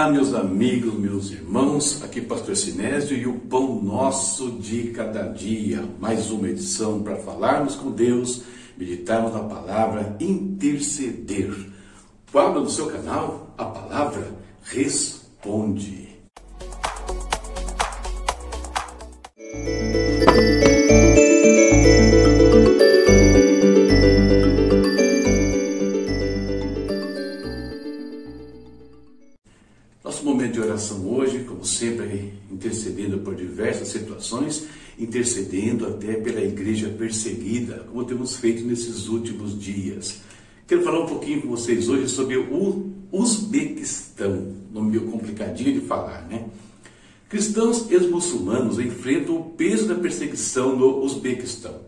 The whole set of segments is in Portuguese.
Olá, meus amigos, meus irmãos, aqui Pastor Sinésio e o Pão Nosso de Cada Dia. Mais uma edição para falarmos com Deus, meditarmos na palavra, interceder. Quadro do seu canal, a palavra responde. Situações, intercedendo até pela igreja perseguida, como temos feito nesses últimos dias. Quero falar um pouquinho com vocês hoje sobre o Uzbequistão, nome meio complicadinho de falar, né? Cristãos ex-muçulmanos enfrentam o peso da perseguição no Uzbequistão.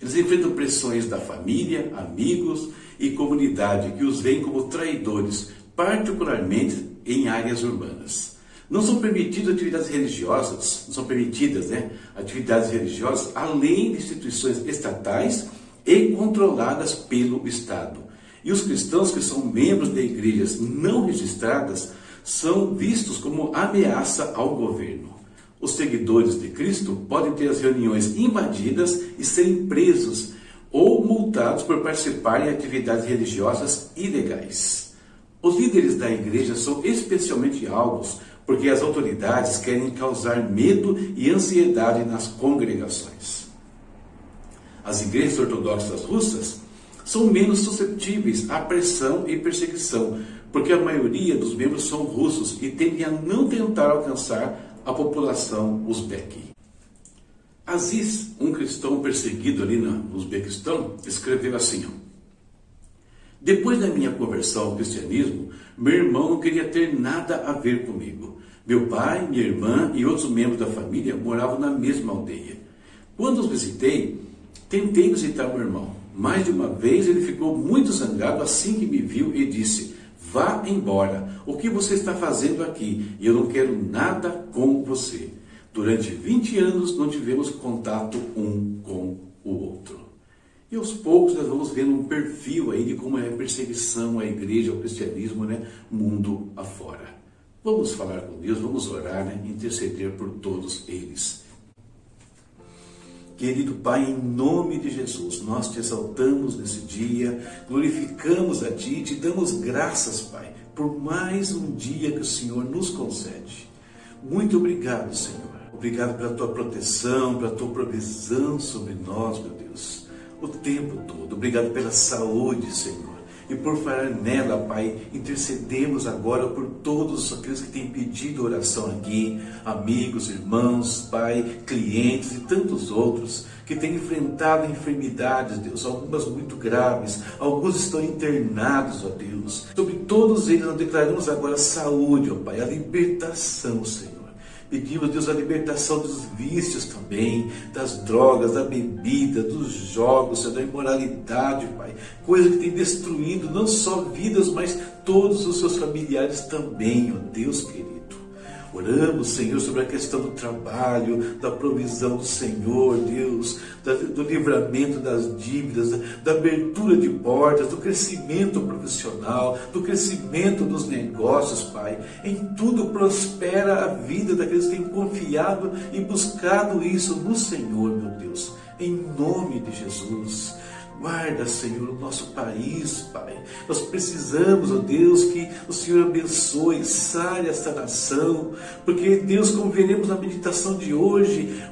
Eles enfrentam pressões da família, amigos e comunidade que os veem como traidores, particularmente em áreas urbanas. Não são permitidas atividades religiosas, não são permitidas né, atividades religiosas além de instituições estatais e controladas pelo Estado. E os cristãos que são membros de igrejas não registradas são vistos como ameaça ao governo. Os seguidores de Cristo podem ter as reuniões invadidas e serem presos ou multados por participar em atividades religiosas ilegais. Os líderes da igreja são especialmente alvos porque as autoridades querem causar medo e ansiedade nas congregações. As igrejas ortodoxas russas são menos suscetíveis à pressão e perseguição, porque a maioria dos membros são russos e tendem a não tentar alcançar a população uzbeque. Aziz, um cristão perseguido ali no Uzbequistão, escreveu assim: Depois da minha conversão ao cristianismo, meu irmão não queria ter nada a ver comigo. Meu pai, minha irmã e outros membros da família moravam na mesma aldeia. Quando os visitei, tentei visitar meu irmão. Mais de uma vez ele ficou muito zangado assim que me viu e disse: Vá embora. O que você está fazendo aqui? E eu não quero nada com você. Durante 20 anos não tivemos contato um com o outro. E aos poucos nós vamos vendo um perfil aí de como é a perseguição à igreja, ao cristianismo, né? mundo afora. Vamos falar com Deus, vamos orar, né? interceder por todos eles. Querido Pai, em nome de Jesus, nós te exaltamos nesse dia, glorificamos a Ti te damos graças, Pai, por mais um dia que o Senhor nos concede. Muito obrigado, Senhor. Obrigado pela Tua proteção, pela Tua provisão sobre nós, meu Deus, o tempo todo. Obrigado pela saúde, Senhor e por falar nela, Pai, intercedemos agora por todos aqueles que têm pedido oração aqui, amigos, irmãos, Pai, clientes e tantos outros que têm enfrentado enfermidades, Deus, algumas muito graves, alguns estão internados, ó Deus. Sobre todos eles nós declaramos agora saúde, ó Pai, a libertação, Senhor. Pedimos, Deus, a libertação dos vícios também, das drogas, da bebida, dos jogos, da imoralidade, Pai. Coisa que tem destruído não só vidas, mas todos os seus familiares também, ó Deus querido. Oramos, Senhor, sobre a questão do trabalho, da provisão do Senhor, Deus, do livramento das dívidas, da abertura de portas, do crescimento profissional, do crescimento dos negócios, Pai. Em tudo prospera a vida daqueles que têm confiado e buscado isso no Senhor, meu Deus. Em nome de Jesus. Guarda, Senhor, o nosso país, Pai. Nós precisamos, ó Deus, que o Senhor abençoe, sare esta nação, porque, Deus, como veremos na meditação de hoje,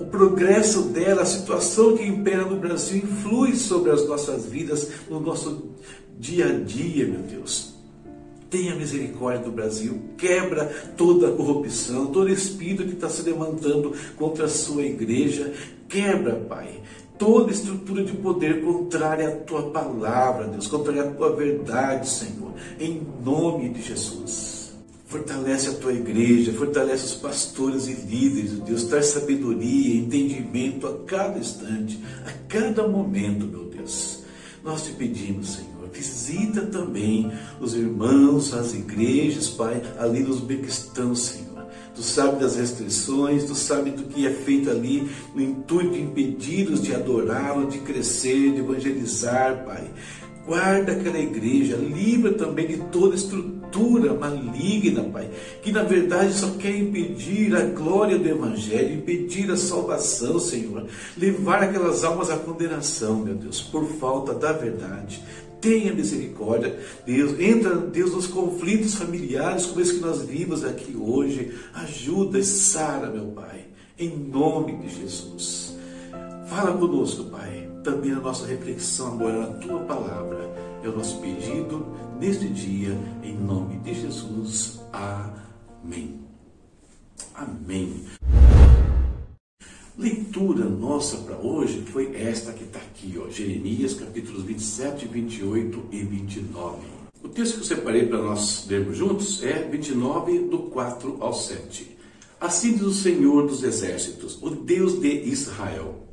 o progresso dela, a situação que impera no Brasil, influi sobre as nossas vidas, no nosso dia a dia, meu Deus. Tenha misericórdia do Brasil, quebra toda a corrupção, todo espírito que está se levantando contra a sua igreja, quebra, Pai toda estrutura de poder contrária à tua palavra, Deus, contrária à tua verdade, Senhor, em nome de Jesus. Fortalece a tua igreja, fortalece os pastores e líderes, Deus, traz sabedoria, entendimento a cada instante, a cada momento, meu Deus. Nós te pedimos, Senhor, visita também os irmãos, as igrejas, Pai, ali nos Uzbequistão, Senhor Tu sabe das restrições, tu sabe do que é feito ali no intuito de impedi-los de adorá-lo, de crescer, de evangelizar, Pai. Guarda aquela igreja, livra também de toda estrutura maligna, Pai, que na verdade só quer impedir a glória do Evangelho, impedir a salvação, Senhor, levar aquelas almas à condenação, meu Deus, por falta da verdade. Tenha misericórdia, Deus. Entra, Deus, nos conflitos familiares, como esse que nós vimos aqui hoje. Ajuda e sara, meu Pai, em nome de Jesus. Fala conosco, Pai. Também a nossa reflexão agora na tua palavra. É o nosso pedido neste dia, em nome de Jesus. Amém. Amém leitura nossa para hoje foi esta que está aqui, ó, Jeremias capítulos 27, 28 e 29. O texto que eu separei para nós lermos juntos é 29, do 4 ao 7. Assim diz o Senhor dos Exércitos, o Deus de Israel,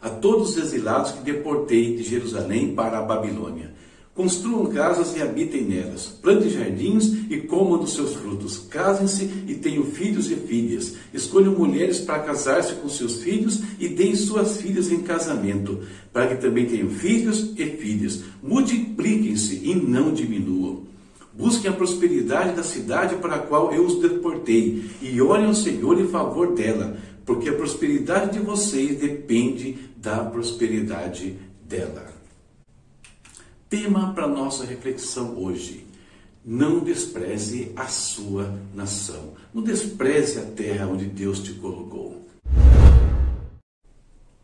a todos os exilados que deportei de Jerusalém para a Babilônia Construam casas e habitem nelas. Plantem jardins e comam dos seus frutos. Casem-se e tenham filhos e filhas. Escolham mulheres para casar-se com seus filhos e deem suas filhas em casamento, para que também tenham filhos e filhas. Multipliquem-se e não diminuam. Busquem a prosperidade da cidade para a qual eu os deportei e orem ao Senhor em favor dela, porque a prosperidade de vocês depende da prosperidade dela. Tema para nossa reflexão hoje. Não despreze a sua nação. Não despreze a terra onde Deus te colocou.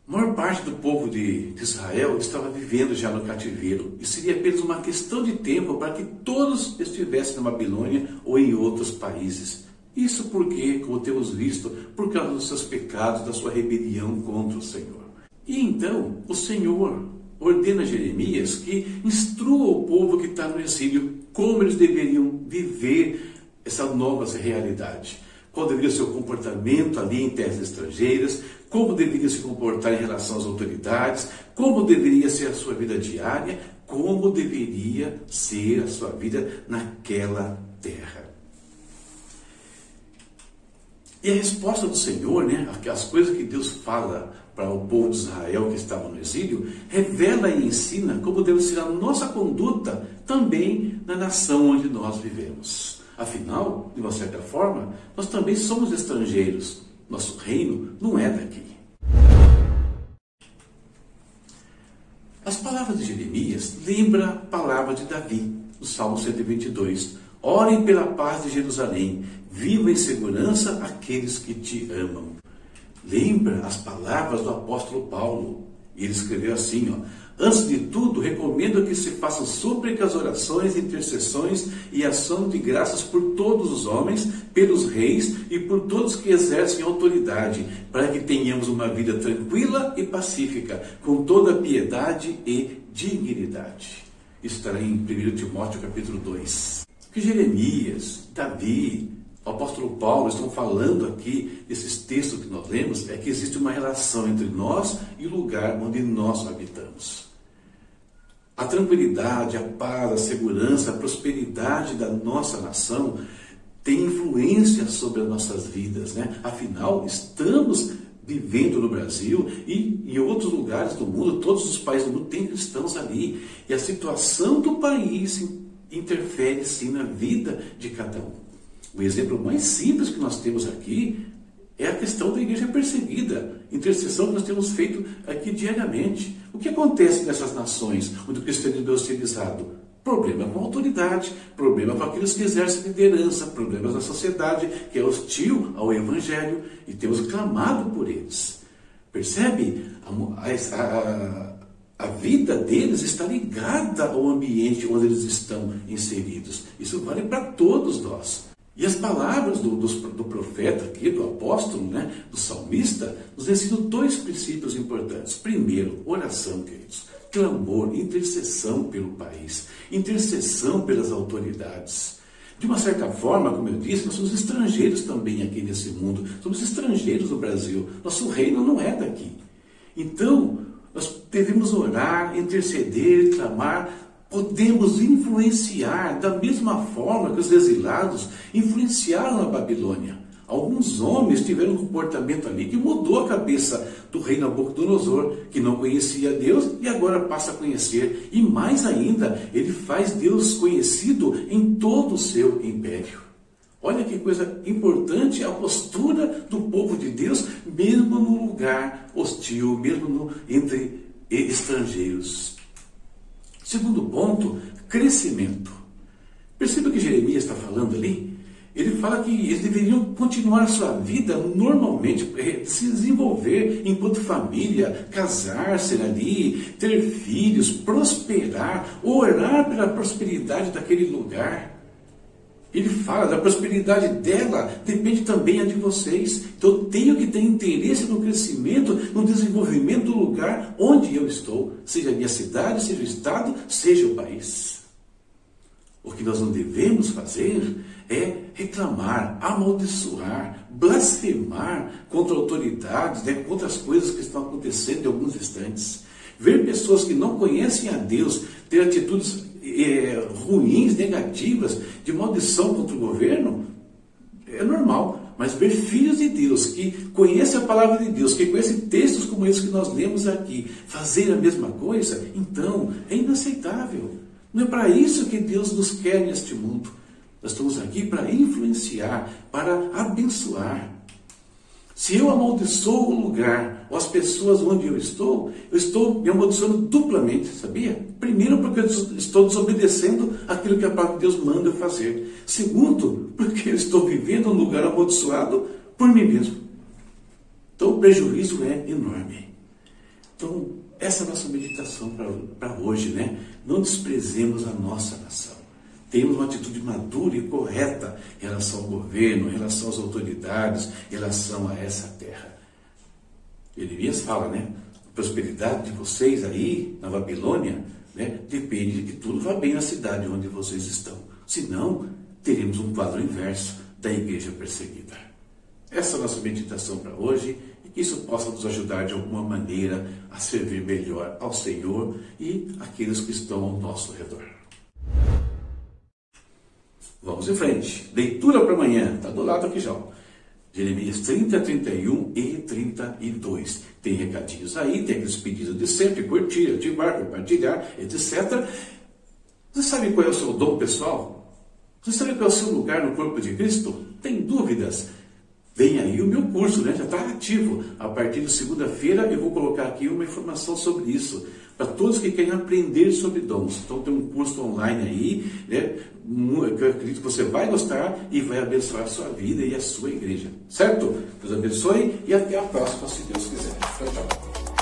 A maior parte do povo de, Israel estava vivendo já no cativeiro e seria apenas uma questão de tempo para que todos estivessem na Babilônia ou em outros países. Isso porque, como temos visto, por causa dos seus pecados, da sua rebelião contra o Senhor. E então, o Senhor ordena Jeremias que instrua o povo que está no exílio como eles deveriam viver essa nova realidade. Qual deveria ser o comportamento ali em terras estrangeiras, como deveria se comportar em relação às autoridades, como deveria ser a sua vida diária, como deveria ser a sua vida naquela terra. E a resposta do Senhor, né, as coisas que Deus fala para o povo de Israel que estava exílio, revela e ensina como deve ser a nossa conduta também na nação onde nós vivemos. Afinal, de uma certa forma, nós também somos estrangeiros. Nosso reino não é daqui. As palavras de Jeremias lembram a palavra de Davi, no Salmo 122. Orem pela paz de Jerusalém, viva em segurança aqueles que te amam. Lembra as palavras do apóstolo Paulo. Ele escreveu assim, ó: Antes de tudo, recomendo que se façam súplicas, orações, intercessões e ação de graças por todos os homens, pelos reis e por todos que exercem autoridade, para que tenhamos uma vida tranquila e pacífica, com toda piedade e dignidade. Isso está em 1 Timóteo capítulo 2. Que Jeremias, Davi, o apóstolo Paulo estão falando aqui, esses textos que nós lemos, é que existe uma relação entre nós e o lugar onde nós habitamos. A tranquilidade, a paz, a segurança, a prosperidade da nossa nação tem influência sobre as nossas vidas, né? Afinal, estamos vivendo no Brasil e em outros lugares do mundo, todos os países do mundo têm cristãos ali. E a situação do país interfere sim na vida de cada um. O exemplo mais simples que nós temos aqui é a questão da igreja perseguida, intercessão que nós temos feito aqui diariamente. O que acontece nessas nações onde o cristianismo é hostilizado? Problema com a autoridade, problema com aqueles que exercem liderança, problemas na sociedade que é hostil ao evangelho e temos clamado por eles. Percebe? A, a, a vida deles está ligada ao ambiente onde eles estão inseridos. Isso vale para todos nós. E as palavras do, do, do, profeta aqui, do apóstolo, né, do salmista, nos ensinam dois princípios importantes. Primeiro, oração, queridos. Clamor, intercessão pelo país, intercessão pelas autoridades. De uma certa forma, como eu disse, nós somos estrangeiros também aqui nesse mundo. Somos estrangeiros no Brasil. Nosso reino não é daqui. Então, nós devemos orar, interceder, clamar podemos influenciar da mesma forma que os exilados influenciaram a Babilônia. Alguns homens tiveram um comportamento ali que mudou a cabeça do rei Nabucodonosor, que não conhecia Deus e agora passa a conhecer. E mais ainda, ele faz Deus conhecido em todo o seu império. Olha que coisa importante a postura do povo de Deus, mesmo no lugar hostil, mesmo no, entre estrangeiros. Segundo ponto, crescimento. Perceba que Jeremias está falando ali? Ele fala que eles deveriam continuar a sua vida normalmente, eh, se desenvolver enquanto família, casar-se ali, ter filhos, prosperar, orar pela prosperidade daquele lugar. Ele fala da prosperidade dela, depende também a de vocês. Então eu tenho que ter interesse no crescimento, no desenvolvimento do lugar onde eu estou, seja a minha cidade, seja o estado, seja o país. O que nós não devemos fazer é reclamar, amaldiçoar, blasfemar contra autoridades, né, contra as coisas que estão acontecendo em alguns instantes. Ver pessoas que não conhecem a Deus ter atitudes é, ruins, negativas, de maldição contra o governo, é normal. Mas ver filhos de Deus que conhecem a palavra de Deus, que conhecem textos como esses que nós lemos aqui, fazer a mesma coisa, então é inaceitável. Não é para isso que Deus nos quer neste mundo. Nós estamos aqui para influenciar, para abençoar. Se eu amaldiçoo o lugar ou as pessoas onde eu estou, eu estou me amaldiçoando duplamente, sabia? Primeiro, porque eu estou desobedecendo aquilo que a palavra de Deus manda eu fazer. Segundo, porque eu estou vivendo um lugar amaldiçoado por mim mesmo. Então o prejuízo é enorme. Então, essa é a nossa meditação para hoje, né? Não desprezemos a nossa nação temos uma atitude madura e correta em relação ao governo, em relação às autoridades, em relação a essa terra. Jeremias fala, né? A prosperidade de vocês aí na Babilônia né, depende de que tudo vá bem na cidade onde vocês estão. Senão, teremos um quadro inverso da igreja perseguida. Essa é a nossa meditação para hoje e que isso possa nos ajudar de alguma maneira a servir melhor ao Senhor e aqueles que estão ao nosso redor. Vamos em frente. Leitura para amanhã. Está do lado aqui já. Jeremias 30, 31 e 32. Tem recadinhos aí, tem aqueles pedidos de sempre, curtir, ativar, compartilhar, etc. Você sabe qual é o seu dom pessoal? Você sabe qual é o seu lugar no corpo de Cristo? Tem dúvidas? Vem aí o meu curso, né? já está ativo. A partir de segunda-feira eu vou colocar aqui uma informação sobre isso para todos que querem aprender sobre dons. Então tem um curso online aí, né, que eu acredito que você vai gostar e vai abençoar a sua vida e a sua igreja. Certo? Deus abençoe e até a próxima, se Deus quiser. Tchau, tchau.